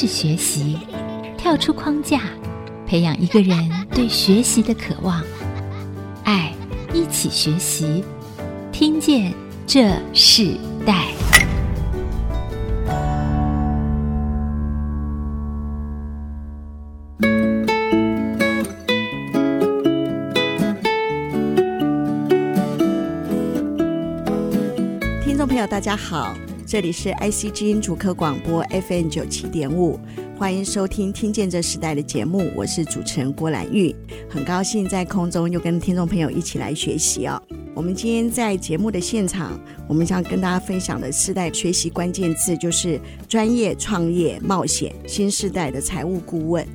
是学习，跳出框架，培养一个人对学习的渴望。爱，一起学习，听见这世代。听众朋友，大家好。这里是 IC 之音主科广播 FM 九七点五，欢迎收听《听见这时代》的节目，我是主持人郭兰玉，很高兴在空中又跟听众朋友一起来学习哦。我们今天在节目的现场，我们想跟大家分享的世代学习关键字就是专业、创业、冒险、新时代的财务顾问。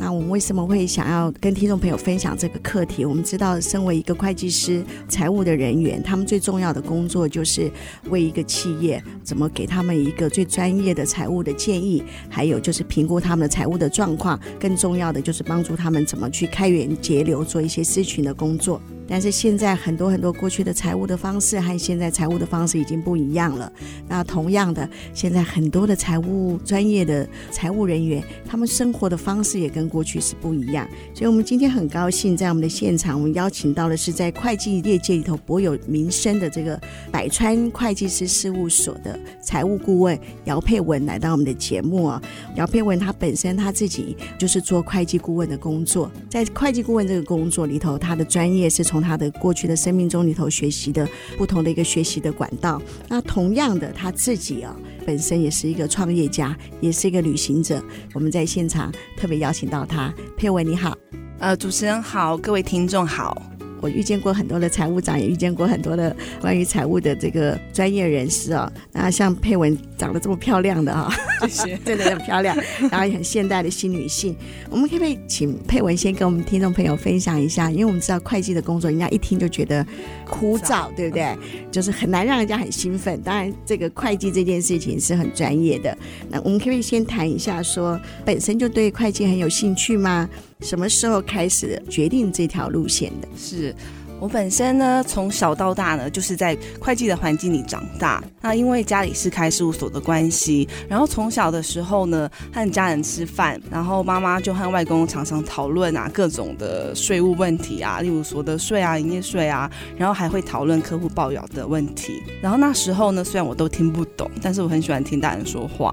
那我们为什么会想要跟听众朋友分享这个课题？我们知道，身为一个会计师、财务的人员，他们最重要的工作就是为一个企业怎么给他们一个最专业的财务的建议，还有就是评估他们的财务的状况。更重要的就是帮助他们怎么去开源节流，做一些咨询的工作。但是现在很多很多过去的财务的方式和现在财务的方式已经不一样了。那同样的，现在很多的财务专业的财务人员，他们生活的方式也跟过去是不一样。所以我们今天很高兴在我们的现场，我们邀请到的是在会计业界里头博有名声的这个百川会计师事务所的财务顾问姚佩文来到我们的节目啊。姚佩文他本身他自己就是做会计顾问的工作，在会计顾问这个工作里头，他的专业是从他的过去的生命中里头学习的不同的一个学习的管道。那同样的，他自己啊，本身也是一个创业家，也是一个旅行者。我们在现场特别邀请到他，佩文你好，呃，主持人好，各位听众好。我遇见过很多的财务长，也遇见过很多的关于财务的这个专业人士啊。那像佩文长得这么漂亮的哈，谢谢，真的很漂亮，然后也很现代的新女性。我们可不可以请佩文先跟我们听众朋友分享一下？因为我们知道会计的工作，人家一听就觉得枯燥，对不对？就是很难让人家很兴奋。当然，这个会计这件事情是很专业的。那我们可不可以先谈一下说，说本身就对会计很有兴趣吗？什么时候开始决定这条路线的？是我本身呢，从小到大呢，就是在会计的环境里长大。那因为家里是开事务所的关系，然后从小的时候呢，和家人吃饭，然后妈妈就和外公常常讨论啊各种的税务问题啊，例如所得税啊、营业税啊，然后还会讨论客户报表的问题。然后那时候呢，虽然我都听不懂，但是我很喜欢听大人说话。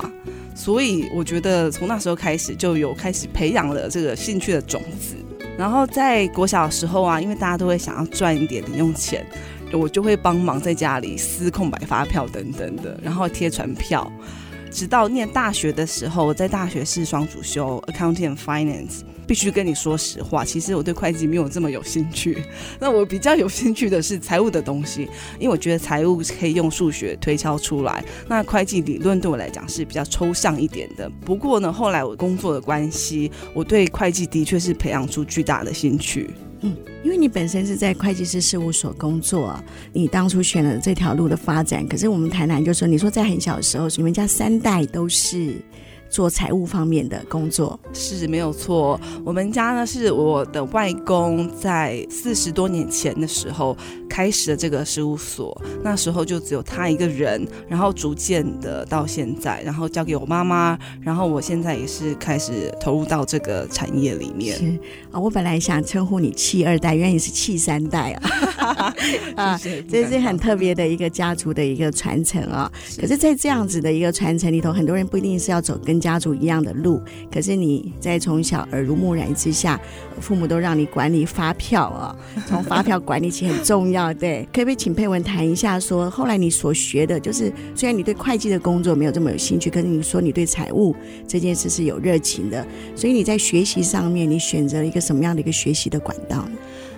所以我觉得从那时候开始就有开始培养了这个兴趣的种子。然后在国小的时候啊，因为大家都会想要赚一点零用钱，我就会帮忙在家里撕空白发票等等的，然后贴传票。直到念大学的时候，我在大学是双主修 Accounting and Finance。必须跟你说实话，其实我对会计没有这么有兴趣。那我比较有兴趣的是财务的东西，因为我觉得财务可以用数学推敲出来。那会计理论对我来讲是比较抽象一点的。不过呢，后来我工作的关系，我对会计的确是培养出巨大的兴趣。嗯，因为你本身是在会计师事务所工作，你当初选了这条路的发展。可是我们台南，就说，你说在很小的时候，你们家三代都是。做财务方面的工作是没有错。我们家呢，是我的外公在四十多年前的时候开始的这个事务所，那时候就只有他一个人，然后逐渐的到现在，然后交给我妈妈，然后我现在也是开始投入到这个产业里面。是啊，我本来想称呼你气二代，原来你是气三代啊！啊，这是很特别的一个家族的一个传承啊。可是，在这样子的一个传承里头，很多人不一定是要走跟家族一样的路，可是你在从小耳濡目染之下，父母都让你管理发票啊，从发票管理起很重要。对，可不可以请佩文谈一下说，说后来你所学的，就是虽然你对会计的工作没有这么有兴趣，可是你说你对财务这件事是有热情的，所以你在学习上面，你选择了一个什么样的一个学习的管道呢？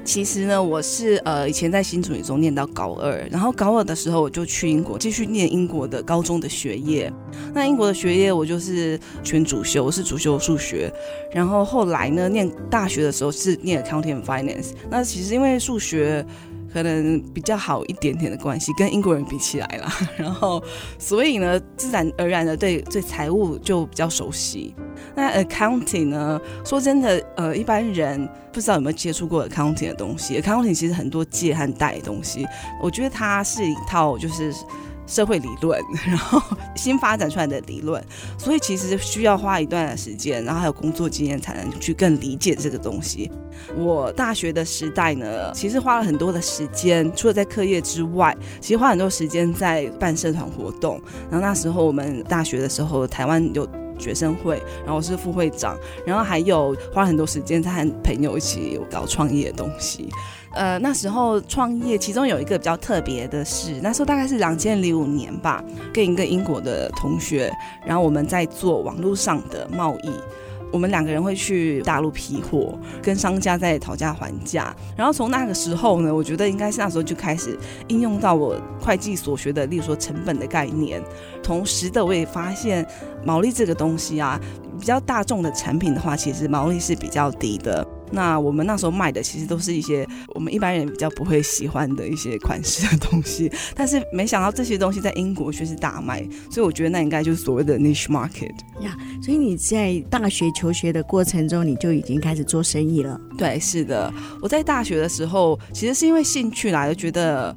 其实呢，我是呃以前在新竹女中念到高二，然后高二的时候我就去英国继续念英国的高中的学业。那英国的学业我就是全主修，我是主修数学。然后后来呢，念大学的时候是念 Accounting Finance。那其实因为数学。可能比较好一点点的关系，跟英国人比起来啦，然后所以呢，自然而然的对对财务就比较熟悉。那 accounting 呢，说真的，呃，一般人不知道有没有接触过 accounting 的东西。accounting 其实很多借和贷的东西，我觉得它是一套就是社会理论，然后新发展出来的理论，所以其实需要花一段的时间，然后还有工作经验才能去更理解这个东西。我大学的时代呢，其实花了很多的时间，除了在课业之外，其实花很多时间在办社团活动。然后那时候我们大学的时候，台湾有学生会，然后我是副会长，然后还有花很多时间在和朋友一起搞创业的东西。呃，那时候创业，其中有一个比较特别的是，那时候大概是两千零五年吧，跟一个英国的同学，然后我们在做网络上的贸易。我们两个人会去大陆批货，跟商家在讨价还价。然后从那个时候呢，我觉得应该是那时候就开始应用到我会计所学的，例如说成本的概念。同时的，我也发现毛利这个东西啊，比较大众的产品的话，其实毛利是比较低的。那我们那时候卖的其实都是一些我们一般人比较不会喜欢的一些款式的东西，但是没想到这些东西在英国却是大卖，所以我觉得那应该就是所谓的 niche market 呀。所以你在大学求学的过程中，你就已经开始做生意了？对，是的。我在大学的时候，其实是因为兴趣来，的觉得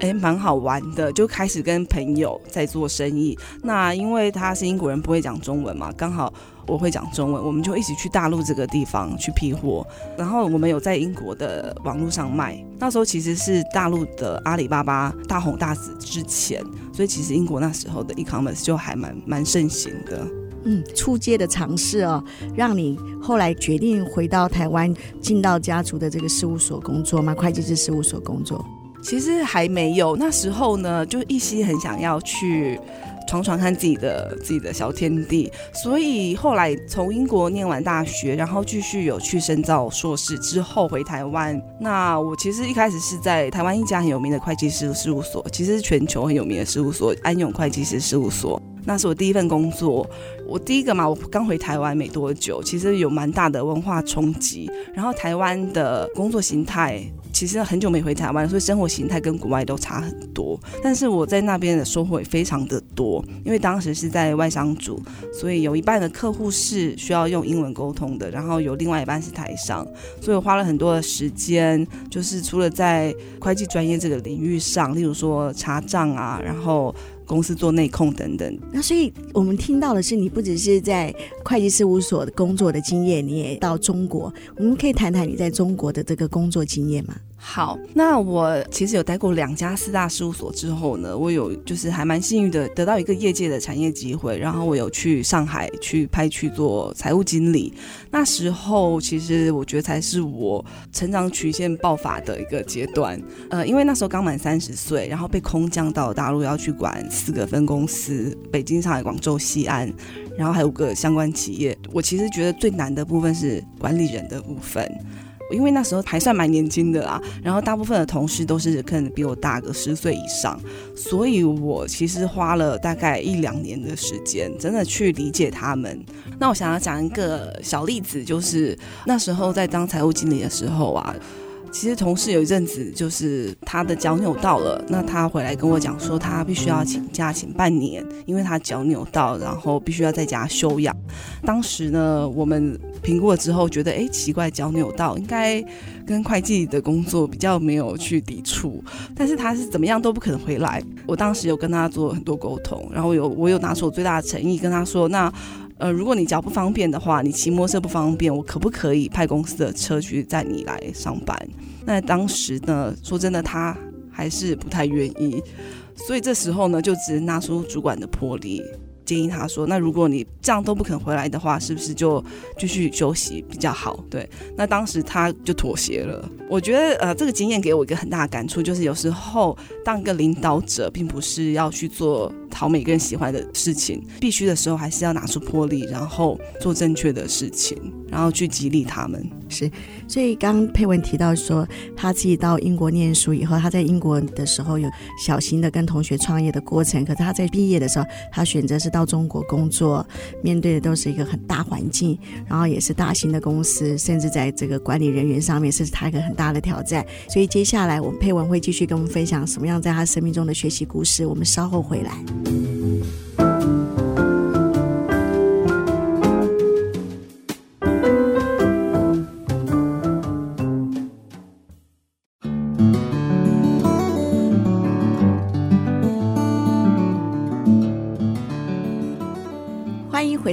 哎蛮好玩的，就开始跟朋友在做生意。那因为他是英国人，不会讲中文嘛，刚好。我会讲中文，我们就一起去大陆这个地方去批货，然后我们有在英国的网络上卖。那时候其实是大陆的阿里巴巴大红大紫之前，所以其实英国那时候的 e-commerce 就还蛮蛮盛行的。嗯，初阶的尝试哦，让你后来决定回到台湾，进到家族的这个事务所工作吗？会计师事务所工作？其实还没有，那时候呢，就一心很想要去。闯闯看自己的自己的小天地，所以后来从英国念完大学，然后继续有去深造硕士之后回台湾。那我其实一开始是在台湾一家很有名的会计师事务所，其实是全球很有名的事务所——安永会计师事务所。那是我第一份工作，我第一个嘛，我刚回台湾没多久，其实有蛮大的文化冲击。然后台湾的工作形态。其实很久没回台湾，所以生活形态跟国外都差很多。但是我在那边的收获也非常的多，因为当时是在外商组，所以有一半的客户是需要用英文沟通的，然后有另外一半是台商，所以我花了很多的时间，就是除了在会计专业这个领域上，例如说查账啊，然后。公司做内控等等，那所以我们听到的是，你不只是在会计事务所工作的经验，你也到中国。我们可以谈谈你在中国的这个工作经验吗？好，那我其实有待过两家四大事务所之后呢，我有就是还蛮幸运的得到一个业界的产业机会，然后我有去上海去派去做财务经理。那时候其实我觉得才是我成长曲线爆发的一个阶段。呃，因为那时候刚满三十岁，然后被空降到大陆要去管四个分公司：北京、上海、广州、西安，然后还有个相关企业。我其实觉得最难的部分是管理人的部分。因为那时候还算蛮年轻的啦，然后大部分的同事都是可能比我大个十岁以上，所以我其实花了大概一两年的时间，真的去理解他们。那我想要讲一个小例子，就是那时候在当财务经理的时候啊。其实同事有一阵子就是他的脚扭到了，那他回来跟我讲说他必须要请假请半年，因为他脚扭到，然后必须要在家休养。当时呢，我们评估了之后觉得，哎，奇怪，脚扭到应该跟会计的工作比较没有去抵触，但是他是怎么样都不可能回来。我当时有跟他做很多沟通，然后有我有拿出我最大的诚意跟他说，那。呃，如果你脚不方便的话，你骑摩托车不方便，我可不可以派公司的车去载你来上班？那当时呢，说真的，他还是不太愿意，所以这时候呢，就只能拿出主管的魄力。建议他说：“那如果你这样都不肯回来的话，是不是就继续休息比较好？”对，那当时他就妥协了。我觉得，呃，这个经验给我一个很大的感触，就是有时候当一个领导者，并不是要去做讨每个人喜欢的事情，必须的时候还是要拿出魄力，然后做正确的事情，然后去激励他们。是，所以刚佩文提到说，他自己到英国念书以后，他在英国的时候有小型的跟同学创业的过程，可是他在毕业的时候，他选择是到中国工作，面对的都是一个很大环境，然后也是大型的公司，甚至在这个管理人员上面是他一个很大的挑战。所以接下来我们佩文会继续跟我们分享什么样在他生命中的学习故事，我们稍后回来。Thank you.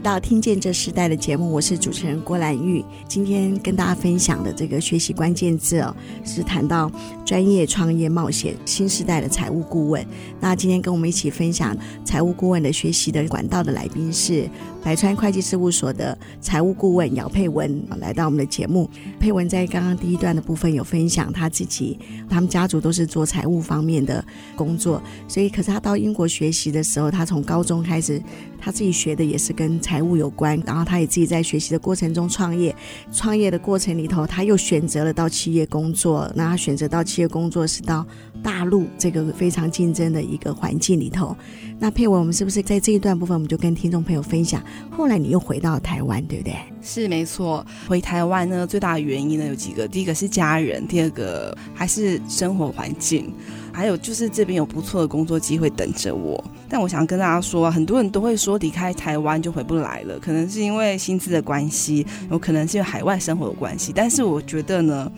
到听见这时代的节目，我是主持人郭兰玉。今天跟大家分享的这个学习关键字哦，是谈到专业创业冒险新时代的财务顾问。那今天跟我们一起分享财务顾问的学习的管道的来宾是百川会计事务所的财务顾问姚佩文，来到我们的节目。佩文在刚刚第一段的部分有分享他自己，他们家族都是做财务方面的工作，所以可是他到英国学习的时候，他从高中开始。他自己学的也是跟财务有关，然后他也自己在学习的过程中创业，创业的过程里头，他又选择了到企业工作。那他选择到企业工作是到大陆这个非常竞争的一个环境里头。那佩文，我们是不是在这一段部分，我们就跟听众朋友分享？后来你又回到台湾，对不对？是没错，回台湾呢，最大的原因呢有几个，第一个是家人，第二个还是生活环境。还有就是这边有不错的工作机会等着我，但我想跟大家说，很多人都会说离开台湾就回不来了，可能是因为薪资的关系，有可能是因为海外生活的关系。但是我觉得呢，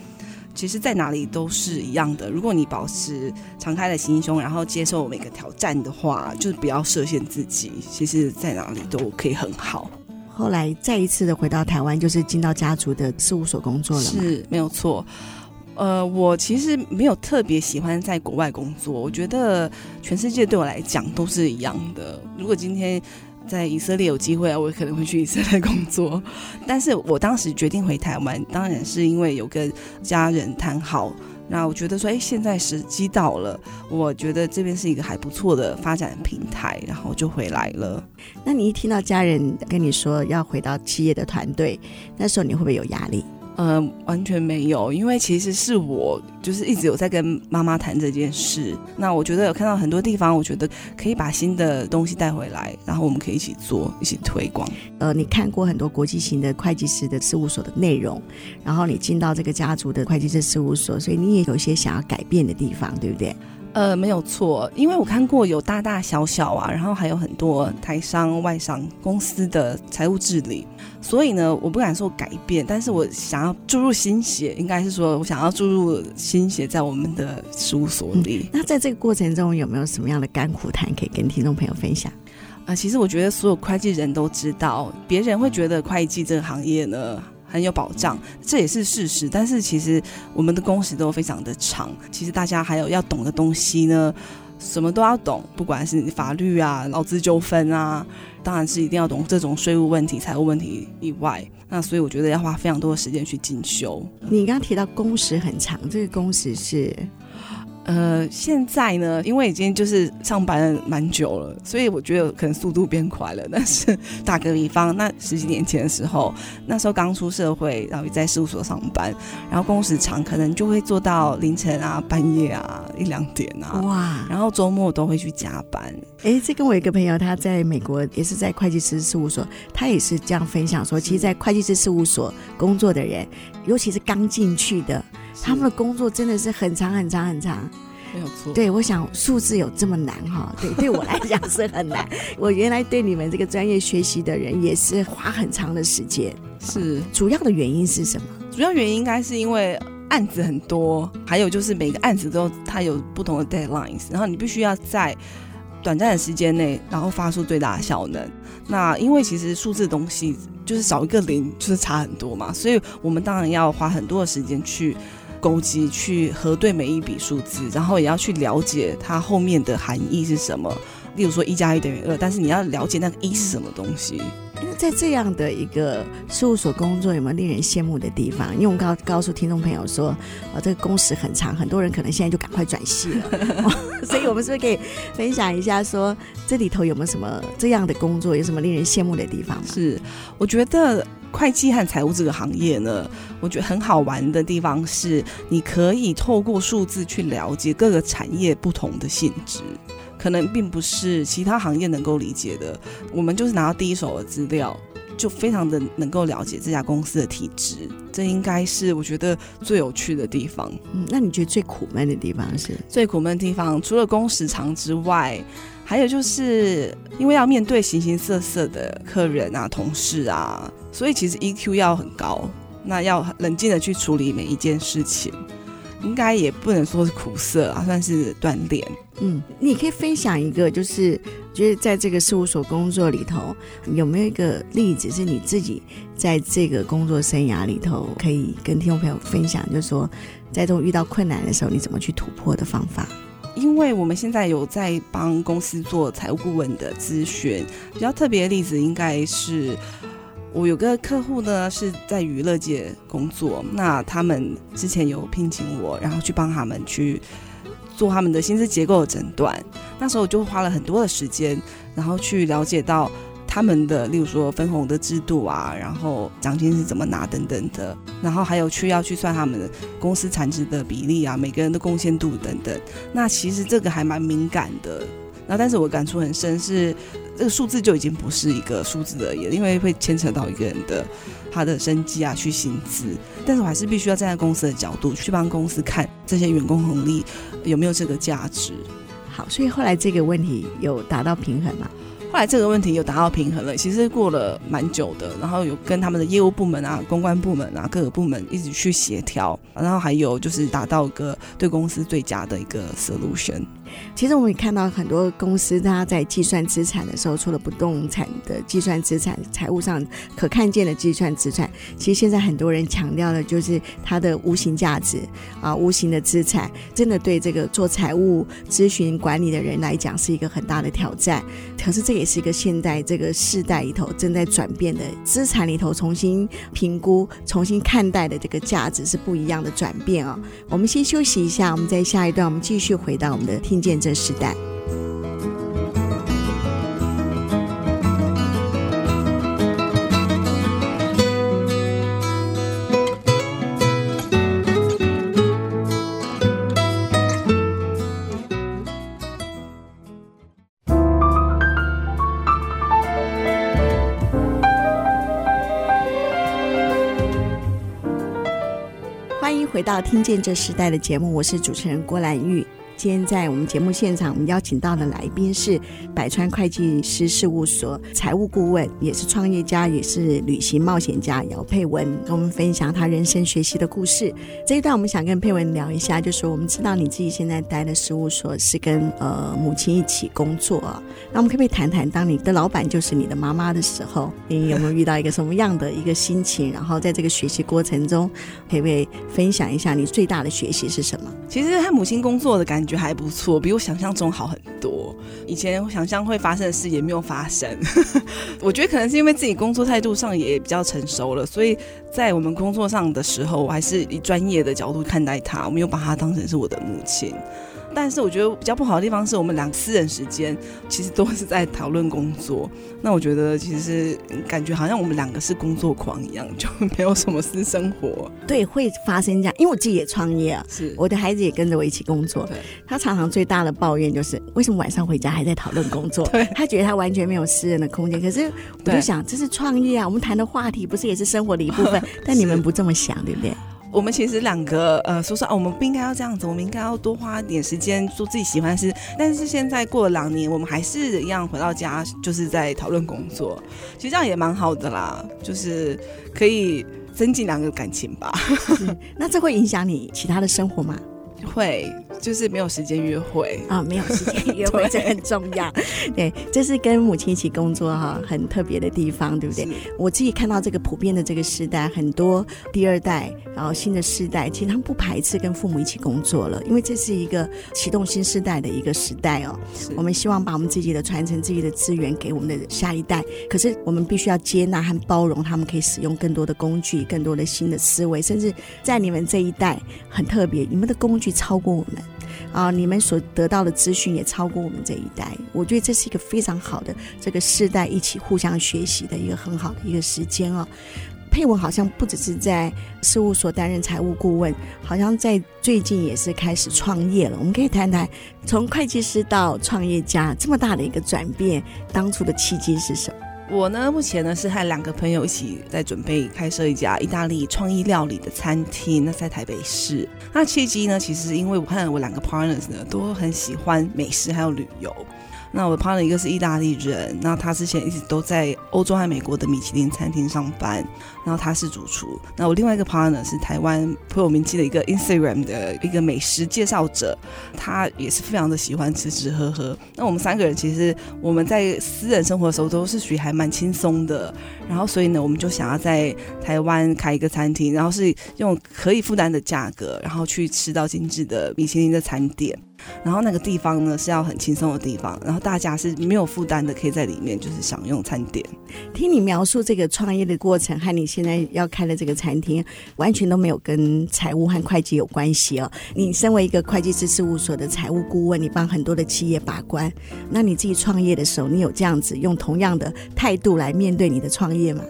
其实在哪里都是一样的。如果你保持敞开的心胸，然后接受每个挑战的话，就是不要设限自己，其实在哪里都可以很好。后来再一次的回到台湾，就是进到家族的事务所工作了？是没有错。呃，我其实没有特别喜欢在国外工作。我觉得全世界对我来讲都是一样的。如果今天在以色列有机会啊，我可能会去以色列工作。但是我当时决定回台湾，当然是因为有跟家人谈好。那我觉得说，哎，现在时机到了，我觉得这边是一个还不错的发展平台，然后就回来了。那你一听到家人跟你说要回到企业的团队，那时候你会不会有压力？呃，完全没有，因为其实是我就是一直有在跟妈妈谈这件事。那我觉得有看到很多地方，我觉得可以把新的东西带回来，然后我们可以一起做，一起推广。呃，你看过很多国际型的会计师的事务所的内容，然后你进到这个家族的会计师事务所，所以你也有一些想要改变的地方，对不对？呃，没有错，因为我看过有大大小小啊，然后还有很多台商、外商公司的财务治理，所以呢，我不敢说改变，但是我想要注入新血，应该是说我想要注入新血在我们的事务所里。嗯，那在这个过程中，有没有什么样的甘苦谈可以跟听众朋友分享？啊、呃，其实我觉得所有会计人都知道，别人会觉得会计这个行业呢，很有保障，这也是事实。但是其实我们的工时都非常的长。其实大家还有要懂的东西呢，什么都要懂，不管是法律啊、劳资纠纷啊，当然是一定要懂这种税务问题、财务问题以外。那所以我觉得要花非常多的时间去进修。你刚刚提到工时很长，这个工时是？呃，现在呢，因为已经就是上班蛮久了，所以我觉得可能速度变快了。但是打个比方，那十几年前的时候，那时候刚出社会，然后也在事务所上班，然后工时长，可能就会做到凌晨啊、半夜啊、一两点啊，哇！然后周末都会去加班。哎，这跟我一个朋友，他在美国也是在会计师事务所，他也是这样分享说，其实，在会计师事务所工作的人，尤其是刚进去的。他们的工作真的是很长很长很长，没有错。对，我想数字有这么难哈？对，对我来讲是很难。我原来对你们这个专业学习的人也是花很长的时间。是，主要的原因是什么？主要原因应该是因为案子很多，还有就是每个案子都它有不同的 deadlines，然后你必须要在短暂的时间内，然后发出最大的效能。那因为其实数字的东西就是少一个零就是差很多嘛，所以我们当然要花很多的时间去。勾稽去核对每一笔数字，然后也要去了解它后面的含义是什么。例如说一加一等于二，但是你要了解那个一是什么东西。那在这样的一个事务所工作，有没有令人羡慕的地方？因为我们告告诉听众朋友说，啊，这个工时很长，很多人可能现在就赶快转系了。所以，我们是不是可以分享一下说，说这里头有没有什么这样的工作，有什么令人羡慕的地方吗？是，我觉得。会计和财务这个行业呢，我觉得很好玩的地方是，你可以透过数字去了解各个产业不同的性质，可能并不是其他行业能够理解的。我们就是拿到第一手的资料，就非常的能够了解这家公司的体质。这应该是我觉得最有趣的地方。嗯，那你觉得最苦闷的地方是？最苦闷的地方，除了工时长之外。还有就是因为要面对形形色色的客人啊、同事啊，所以其实 EQ 要很高，那要冷静的去处理每一件事情。应该也不能说是苦涩啊，算是锻炼。嗯，你可以分享一个，就是觉得在这个事务所工作里头，有没有一个例子是你自己在这个工作生涯里头可以跟听众朋友分享，就是说在这种遇到困难的时候，你怎么去突破的方法？因为我们现在有在帮公司做财务顾问的咨询，比较特别的例子应该是。我有个客户呢，是在娱乐界工作，那他们之前有聘请我，然后去帮他们去做他们的薪资结构的诊断。那时候我就花了很多的时间，然后去了解到他们的，例如说分红的制度啊，然后奖金是怎么拿等等的，然后还有去要去算他们的公司产值的比例啊，每个人的贡献度等等。那其实这个还蛮敏感的。然后，但是我感触很深是。这个数字就已经不是一个数字而已了，因为会牵扯到一个人的他的生计啊，去薪资。但是我还是必须要站在公司的角度去帮公司看这些员工红利有没有这个价值。好，所以后来这个问题有达到平衡吗？后来这个问题有达到平衡了，其实过了蛮久的，然后有跟他们的业务部门啊、公关部门啊各个部门一直去协调，然后还有就是达到一个对公司最佳的一个 solution。其实我们也看到很多公司，它在计算资产的时候，除了不动产的计算资产，财务上可看见的计算资产，其实现在很多人强调的就是它的无形价值啊，无形的资产，真的对这个做财务咨询管理的人来讲是一个很大的挑战。可是这也是一个现在这个世代里头正在转变的资产里头重新评估、重新看待的这个价值是不一样的转变啊。我们先休息一下，我们在下一段我们继续回到我们的听见这时代，欢迎回到《听见这时代》的节目，我是主持人郭兰玉。今天在我们节目现场，我们邀请到的来宾是百川会计师事务所财务顾问，也是创业家，也是旅行冒险家姚佩文，跟我们分享他人生学习的故事。这一段我们想跟佩文聊一下，就是我们知道你自己现在待的事务所是跟呃母亲一起工作，那我们可不可以谈谈，当你的老板就是你的妈妈的时候，你有没有遇到一个什么样的一个心情？然后在这个学习过程中，可不可以分享一下你最大的学习是什么？其实和母亲工作的感感觉。还不错，比我想象中好很多。以前想象会发生的事也没有发生。我觉得可能是因为自己工作态度上也比较成熟了，所以在我们工作上的时候，我还是以专业的角度看待他，我没有把他当成是我的母亲。但是我觉得比较不好的地方是我们两个私人时间其实都是在讨论工作。那我觉得其实感觉好像我们两个是工作狂一样，就没有什么私生活。对，会发生这样，因为我自己也创业啊，是我的孩子也跟着我一起工作。对，他常常最大的抱怨就是为什么晚上回家还在讨论工作？对，他觉得他完全没有私人的空间。可是我就想，这是创业啊，我们谈的话题不是也是生活的一部分？但你们不这么想，对不对？我们其实两个呃说说啊，我们不应该要这样子，我们应该要多花点时间做自己喜欢的事。但是现在过了两年，我们还是一样回到家，就是在讨论工作。其实这样也蛮好的啦，就是可以增进两个感情吧。那这会影响你其他的生活吗？会。就是没有时间约会啊，没有时间约会，这很重要。对，这是跟母亲一起工作哈，很特别的地方，对不对？我自己看到这个普遍的这个时代，很多第二代，然后新的世代，其实他们不排斥跟父母一起工作了，因为这是一个启动新时代的一个时代哦。我们希望把我们自己的传承、自己的资源给我们的下一代，可是我们必须要接纳和包容他们，可以使用更多的工具、更多的新的思维，甚至在你们这一代很特别，你们的工具超过我们。啊，你们所得到的资讯也超过我们这一代，我觉得这是一个非常好的这个世代一起互相学习的一个很好的一个时间哦。佩文好像不只是在事务所担任财务顾问，好像在最近也是开始创业了。我们可以谈谈从会计师到创业家这么大的一个转变，当初的契机是什么？我呢，目前呢是和两个朋友一起在准备开设一家意大利创意料理的餐厅，那在台北市。那契机呢，其实因为我和我两个 partners 呢都很喜欢美食还有旅游。那我的 partner 一个是意大利人，那他之前一直都在欧洲和美国的米其林餐厅上班，然后他是主厨。那我另外一个 partner 是台湾颇有名气的一个 Instagram 的一个美食介绍者，他也是非常的喜欢吃吃喝喝。那我们三个人其实我们在私人生活的时候都是属于还蛮轻松的，然后所以呢，我们就想要在台湾开一个餐厅，然后是用可以负担的价格，然后去吃到精致的米其林的餐点。然后那个地方呢是要很轻松的地方，然后大家是没有负担的，可以在里面就是享用餐点。听你描述这个创业的过程和你现在要开的这个餐厅，完全都没有跟财务和会计有关系哦。你身为一个会计师事务所的财务顾问，你帮很多的企业把关，那你自己创业的时候，你有这样子用同样的态度来面对你的创业吗？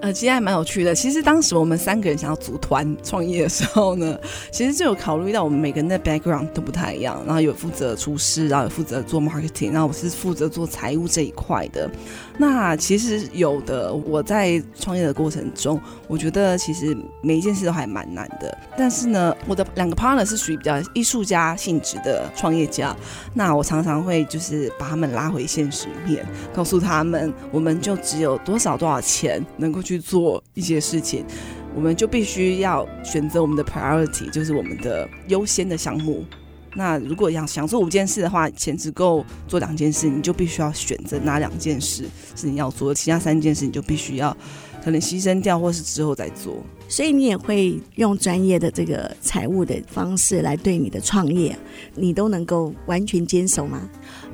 呃，其实还蛮有趣的。其实当时我们三个人想要组团创业的时候呢，其实就有考虑到我们每个人的 background 都不太一样，然后有负责厨师，然后有负责做 marketing，然后我是负责做财务这一块的。那其实有的，我在创业的过程中，我觉得其实每一件事都还蛮难的。但是呢，我的两个 partner 是属于比较艺术家性质的创业家，那我常常会就是把他们拉回现实面，告诉他们，我们就只有多少多少钱能够去做一些事情，我们就必须要选择我们的 priority，就是我们的优先的项目。那如果要想做五件事的话，钱只够做两件事，你就必须要选择哪两件事是你要做的，其他三件事你就必须要可能牺牲掉，或是之后再做。所以你也会用专业的这个财务的方式来对你的创业，你都能够完全坚守吗？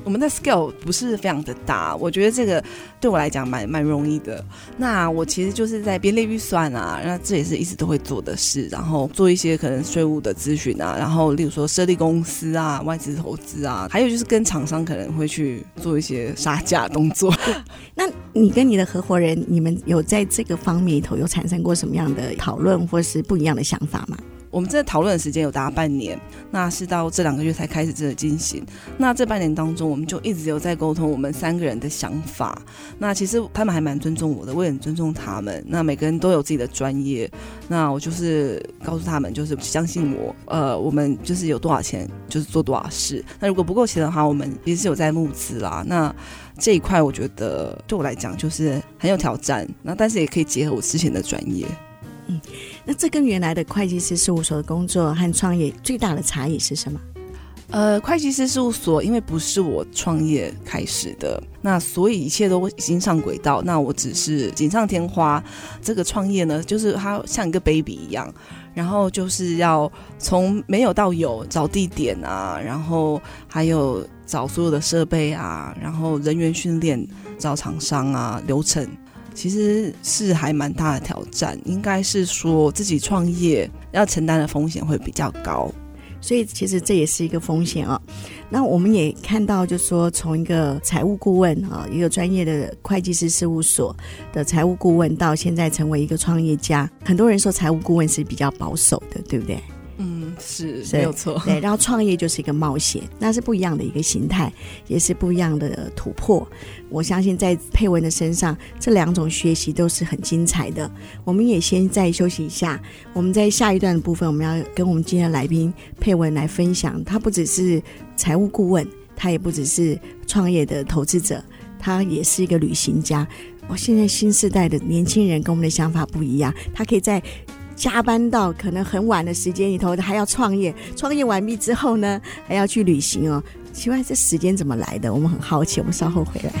我们的 scale 不是非常的大，我觉得这个对我来讲蛮蛮容易的。那我其实就是在编列预算啊，那这也是一直都会做的事。然后做一些可能税务的咨询啊，然后例如说设立公司啊、外资投资啊，还有就是跟厂商可能会去做一些杀价动作。那你跟你的合伙人，你们有在这个方面头有产生过什么样的讨论，或是不一样的想法吗？我们这讨论的时间有达半年，那是到这两个月才开始真的进行。那这半年当中，我们就一直有在沟通我们三个人的想法。那其实他们还蛮尊重我的，我也很尊重他们。那每个人都有自己的专业，那我就是告诉他们，就是相信我。呃，我们就是有多少钱，就是做多少事。那如果不够钱的话，我们也是有在募资啦。那这一块我觉得对我来讲就是很有挑战。那但是也可以结合我之前的专业。嗯，那这跟原来的会计师事务所的工作和创业最大的差异是什么？呃，会计师事务所因为不是我创业开始的，那所以一切都已经上轨道。那我只是锦上添花。这个创业呢，就是它像一个 baby 一样，然后就是要从没有到有，找地点啊，然后还有找所有的设备啊，然后人员训练，找厂商啊，流程。其实是还蛮大的挑战，应该是说自己创业要承担的风险会比较高，所以其实这也是一个风险啊。那我们也看到，就是说从一个财务顾问啊，一个专业的会计师事务所的财务顾问，到现在成为一个创业家，很多人说财务顾问是比较保守的，对不对？嗯，是没有错。对，然后创业就是一个冒险，那是不一样的一个形态，也是不一样的突破。我相信在佩文的身上，这两种学习都是很精彩的。我们也先再休息一下，我们在下一段的部分，我们要跟我们今天的来宾佩文来分享。他不只是财务顾问，他也不只是创业的投资者，他也是一个旅行家。我现在新时代的年轻人跟我们的想法不一样，他可以在。加班到可能很晚的时间里头，还要创业，创业完毕之后呢，还要去旅行哦。奇怪，这时间怎么来的？我们很好奇，我们稍后回来。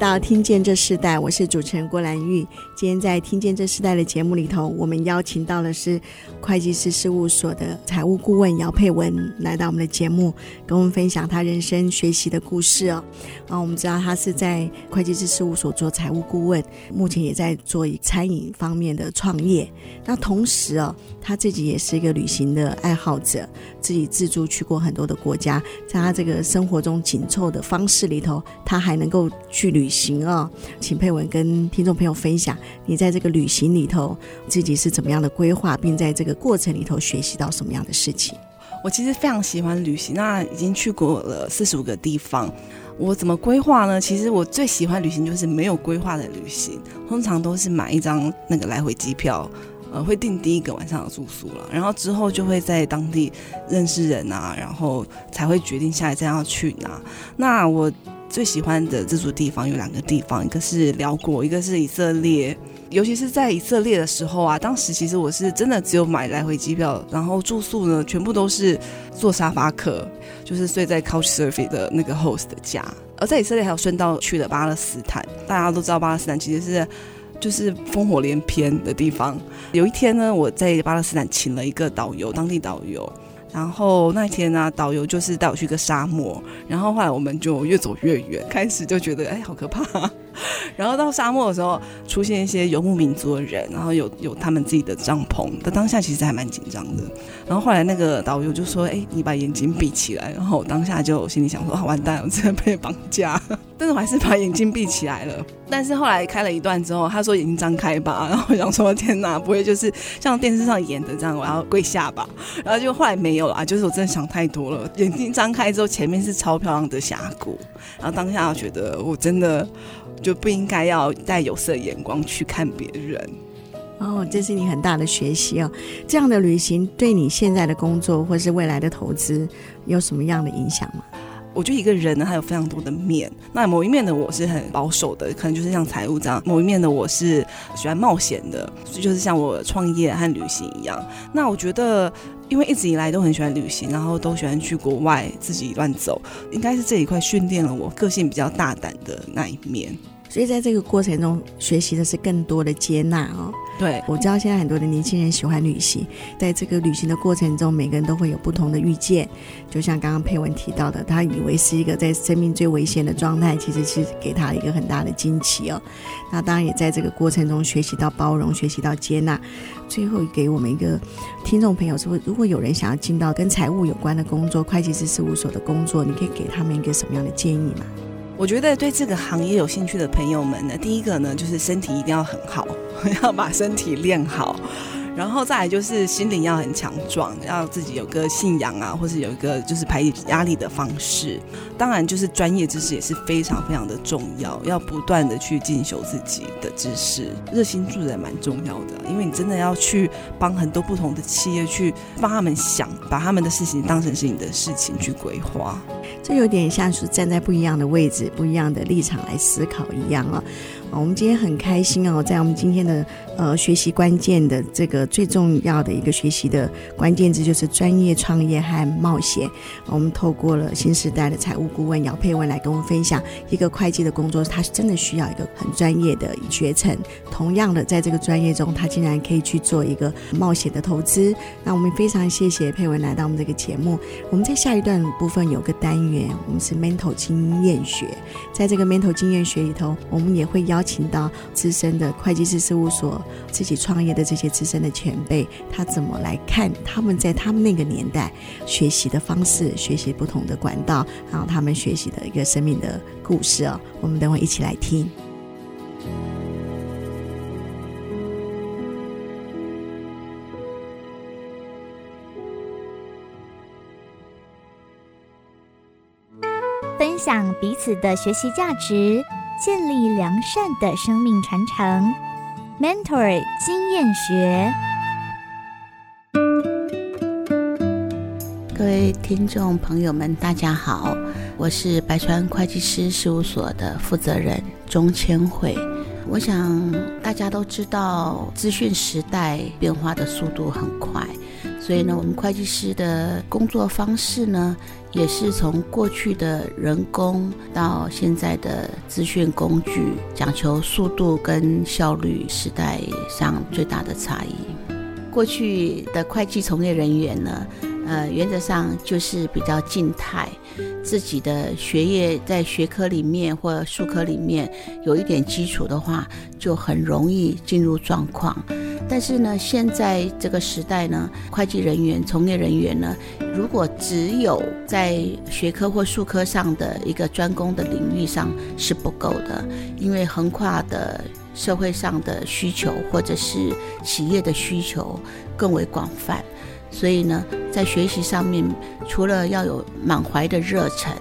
到《听见这世代》，我是主持人郭兰玉。今天在《听见这世代》的节目里头，我们邀请到的是会计师事务所的财务顾问姚佩文来到我们的节目，跟我们分享他人生学习的故事哦。啊，我们知道他是在会计师事务所做财务顾问，目前也在做餐饮方面的创业。那同时哦，他自己也是一个旅行的爱好者，自己自助去过很多的国家，在他这个生活中紧凑的方式里头，他还能够。去旅行啊、请佩文跟听众朋友分享，你在这个旅行里头自己是怎么样的规划，并在这个过程里头学习到什么样的事情？我其实非常喜欢旅行，那已经去过了四十五个地方。我怎么规划呢？其实我最喜欢旅行就是没有规划的旅行，通常都是买一张那个来回机票，呃，会订第一个晚上的住宿了，然后之后就会在当地认识人啊，然后才会决定下一站要去哪。那我。最喜欢的自助地方有两个地方，一个是辽国，一个是以色列。尤其是在以色列的时候啊，当时其实我是真的只有买来回机票，然后住宿呢全部都是坐沙发客，就是睡在 Couchsurfing 的那个 host 的家。而在以色列还有顺道去了巴勒斯坦，大家都知道巴勒斯坦其实是就是烽火连篇的地方。有一天呢，我在巴勒斯坦请了一个导游，当地导游。然后那天呢、导游就是带我去个沙漠，然后后来我们就越走越远，开始就觉得哎，好可怕。然后到沙漠的时候，出现一些游牧民族的人，然后有有他们自己的帐篷。但当下其实还蛮紧张的。然后后来那个导游就说：“哎，你把眼睛闭起来。”然后我当下就心里想说：“啊，完蛋，我真的被绑架。”但是我还是把眼睛闭起来了。但是后来开了一段之后，他说：“眼睛张开吧。”然后我想说：“天哪，不会就是像电视上演的这样，我要跪下吧？”然后就后来没有了，就是我真的想太多了。眼睛张开之后，前面是超漂亮的峡谷。然后当下我觉得我真的。就不应该要带有色眼光去看别人哦，这是你很大的学习哦。这样的旅行对你现在的工作或是未来的投资有什么样的影响吗？我觉得一个人呢，他有非常多的面。那某一面的我是很保守的，可能就是像财务这样；某一面的我是喜欢冒险的，就是像我创业和旅行一样。那我觉得，因为一直以来都很喜欢旅行，然后都喜欢去国外自己乱走，应该是这一块训练了我个性比较大胆的那一面。所以在这个过程中，学习的是更多的接纳哦。对，我知道现在很多的年轻人喜欢旅行，在这个旅行的过程中，每个人都会有不同的遇见。就像刚刚佩文提到的，他以为是一个在生命最危险的状态，其实是给他一个很大的惊奇哦。那当然也在这个过程中学习到包容，学习到接纳。最后给我们一个听众朋友说，如果有人想要进到跟财务有关的工作，会计师事务所的工作，你可以给他们一个什么样的建议吗？我觉得对这个行业有兴趣的朋友们呢，第一个呢就是身体一定要很好，要把身体练好。然后再来就是心灵要很强壮，要自己有个信仰啊，或是有一个就是排解压力的方式。当然，就是专业知识也是非常非常的重要，要不断的去进修自己的知识。热心助人蛮重要的，因为你真的要去帮很多不同的企业去帮他们想，把他们的事情当成是你的事情去规划。这有点像是站在不一样的位置、不一样的立场来思考一样啊。我们今天很开心哦，在我们今天的呃学习关键的这个最重要的一个学习的关键字就是专业创业和冒险。我们透过了新时代的财务顾问姚佩文来跟我们分享一个会计的工作，他是真的需要一个很专业的学程。同样的，在这个专业中，他竟然可以去做一个冒险的投资。那我们非常谢谢佩文来到我们这个节目。我们在下一段部分有个单元，我们是 mental 经验学。在这个 mental 经验学里头，我们也会邀。邀请到资深的会计师事务所自己创业的这些资深的前辈，他怎么来看他们在他们那个年代学习的方式，学习不同的管道，然后他们学习的一个生命的故事哦。我们等会一起来听。分享彼此的学习价值。建立良善的生命传承，Mentor 经验学。各位听众朋友们，大家好，我是白川会计师事务所的负责人钟千惠。我想大家都知道，资讯时代变化的速度很快。所以呢，我们会计师的工作方式呢，也是从过去的人工到现在的资讯工具，讲求速度跟效率，时代上最大的差异。过去的会计从业人员呢，呃，原则上就是比较静态，自己的学业在学科里面或术科里面有一点基础的话，就很容易进入状况。但是呢，现在这个时代呢，会计人员、从业人员呢，如果只有在学科或术科上的一个专攻的领域上是不够的，因为横跨的社会上的需求或者是企业的需求更为广泛。所以呢，在学习上面，除了要有满怀的热忱，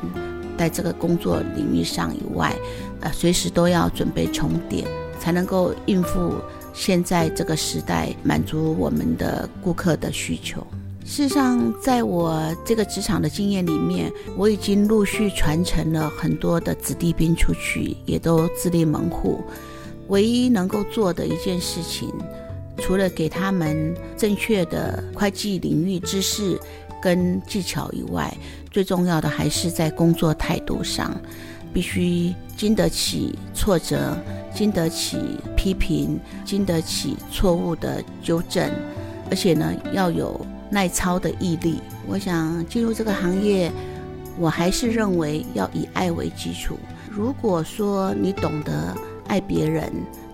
在这个工作领域上以外，呃，随时都要准备充电，才能够应付现在这个时代，满足我们的顾客的需求。事实上，在我这个职场的经验里面，我已经陆续传承了很多的子弟兵出去，也都自立门户。唯一能够做的一件事情，除了给他们正确的会计领域知识跟技巧以外，最重要的还是在工作态度上，必须经得起挫折，经得起批评，经得起错误的纠正，而且呢，要有耐操的毅力。我想进入这个行业，我还是认为要以爱为基础。如果说你懂得爱别人，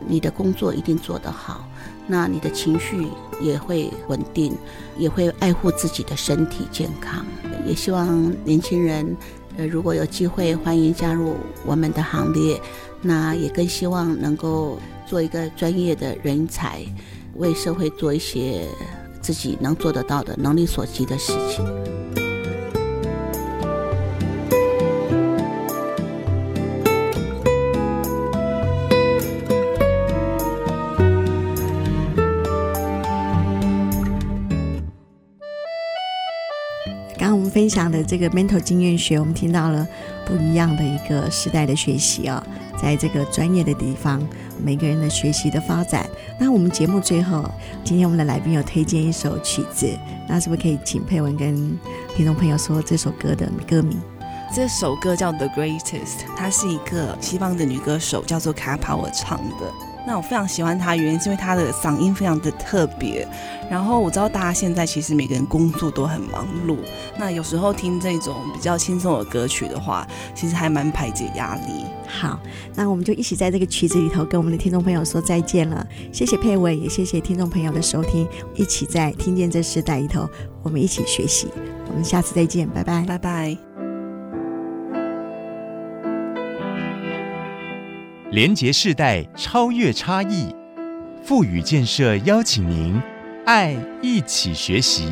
你的工作一定做得好。那你的情绪也会稳定，也会爱护自己的身体健康。也希望年轻人，呃，如果有机会，欢迎加入我们的行列。那也更希望能够做一个专业的人才，为社会做一些自己能做得到的能力所及的事情。享的这个 mental 经验学，我们听到了不一样的一个时代的学习啊、哦，在这个专业的地方，每个人的学习的发展。那我们节目最后，今天我们的来宾有推荐一首曲子，那是不是可以请佩文跟听众朋友说这首歌的歌名？这首歌叫 The Greatest，它是一个西方的女歌手，叫做 Cat Power 唱的。那我非常喜欢他，原因是因为他的嗓音非常的特别。然后我知道大家现在其实每个人工作都很忙碌，那有时候听这种比较轻松的歌曲的话，其实还蛮排解压力。好，那我们就一起在这个曲子里头跟我们的听众朋友说再见了。谢谢佩伟，也谢谢听众朋友的收听，一起在听见这时代里头，我们一起学习。我们下次再见，拜拜，拜拜。连结世代，超越差异，富予建设邀请您，爱一起学习。